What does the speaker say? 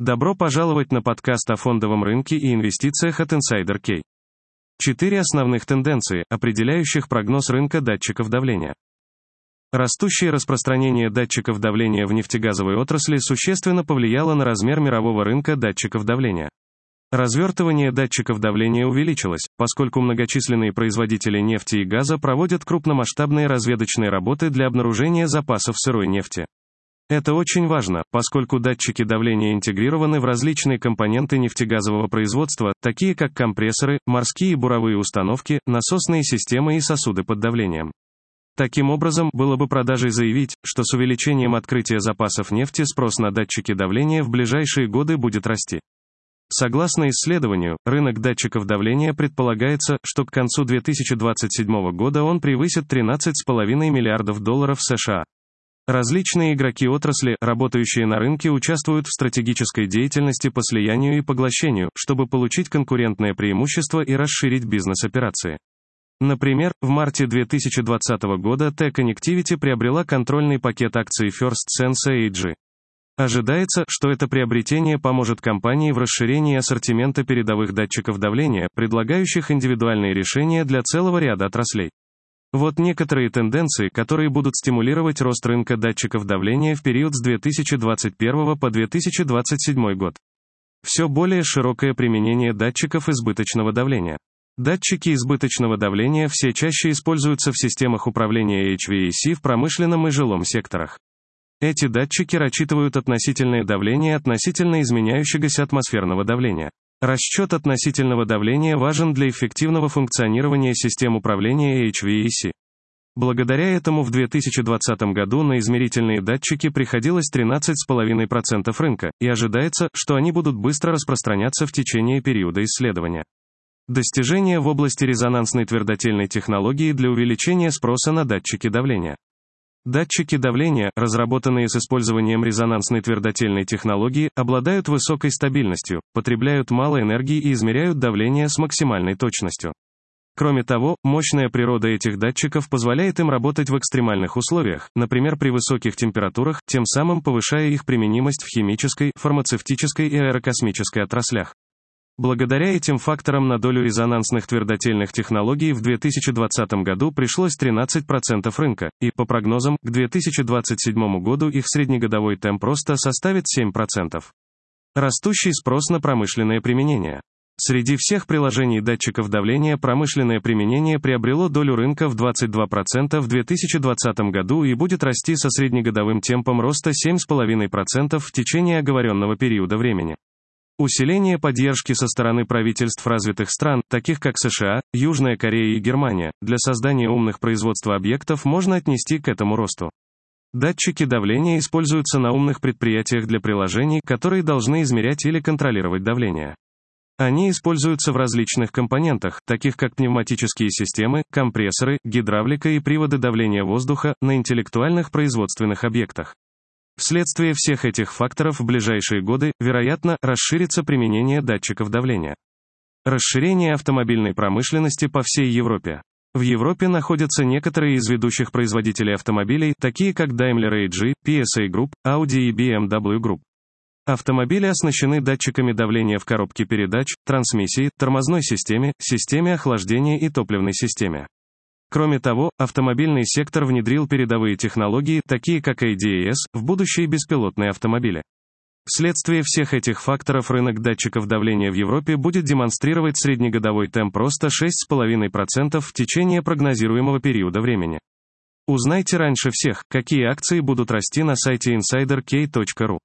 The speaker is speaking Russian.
Добро пожаловать на подкаст о фондовом рынке и инвестициях от Insider K. Четыре основных тенденции, определяющих прогноз рынка датчиков давления. Растущее распространение датчиков давления в нефтегазовой отрасли существенно повлияло на размер мирового рынка датчиков давления. Развертывание датчиков давления увеличилось, поскольку многочисленные производители нефти и газа проводят крупномасштабные разведочные работы для обнаружения запасов сырой нефти. Это очень важно, поскольку датчики давления интегрированы в различные компоненты нефтегазового производства, такие как компрессоры, морские буровые установки, насосные системы и сосуды под давлением. Таким образом, было бы продажей заявить, что с увеличением открытия запасов нефти спрос на датчики давления в ближайшие годы будет расти. Согласно исследованию, рынок датчиков давления предполагается, что к концу 2027 года он превысит 13,5 миллиардов долларов США. Различные игроки отрасли, работающие на рынке, участвуют в стратегической деятельности по слиянию и поглощению, чтобы получить конкурентное преимущество и расширить бизнес-операции. Например, в марте 2020 года T-Connectivity приобрела контрольный пакет акций First Sense AG. Ожидается, что это приобретение поможет компании в расширении ассортимента передовых датчиков давления, предлагающих индивидуальные решения для целого ряда отраслей. Вот некоторые тенденции, которые будут стимулировать рост рынка датчиков давления в период с 2021 по 2027 год. Все более широкое применение датчиков избыточного давления. Датчики избыточного давления все чаще используются в системах управления HVAC в промышленном и жилом секторах. Эти датчики рассчитывают относительное давление относительно изменяющегося атмосферного давления. Расчет относительного давления важен для эффективного функционирования систем управления HVAC. Благодаря этому в 2020 году на измерительные датчики приходилось 13,5% рынка, и ожидается, что они будут быстро распространяться в течение периода исследования. Достижения в области резонансной твердотельной технологии для увеличения спроса на датчики давления. Датчики давления, разработанные с использованием резонансной твердотельной технологии, обладают высокой стабильностью, потребляют мало энергии и измеряют давление с максимальной точностью. Кроме того, мощная природа этих датчиков позволяет им работать в экстремальных условиях, например, при высоких температурах, тем самым повышая их применимость в химической, фармацевтической и аэрокосмической отраслях. Благодаря этим факторам на долю резонансных твердотельных технологий в 2020 году пришлось 13% рынка, и, по прогнозам, к 2027 году их среднегодовой темп роста составит 7%. Растущий спрос на промышленное применение. Среди всех приложений датчиков давления промышленное применение приобрело долю рынка в 22% в 2020 году и будет расти со среднегодовым темпом роста 7,5% в течение оговоренного периода времени. Усиление поддержки со стороны правительств развитых стран, таких как США, Южная Корея и Германия, для создания умных производства объектов можно отнести к этому росту. Датчики давления используются на умных предприятиях для приложений, которые должны измерять или контролировать давление. Они используются в различных компонентах, таких как пневматические системы, компрессоры, гидравлика и приводы давления воздуха, на интеллектуальных производственных объектах. Вследствие всех этих факторов в ближайшие годы, вероятно, расширится применение датчиков давления. Расширение автомобильной промышленности по всей Европе. В Европе находятся некоторые из ведущих производителей автомобилей, такие как Daimler AG, PSA Group, Audi и BMW Group. Автомобили оснащены датчиками давления в коробке передач, трансмиссии, тормозной системе, системе охлаждения и топливной системе. Кроме того, автомобильный сектор внедрил передовые технологии, такие как ADAS, в будущие беспилотные автомобили. Вследствие всех этих факторов рынок датчиков давления в Европе будет демонстрировать среднегодовой темп роста 6,5% в течение прогнозируемого периода времени. Узнайте раньше всех, какие акции будут расти на сайте insiderk.ru.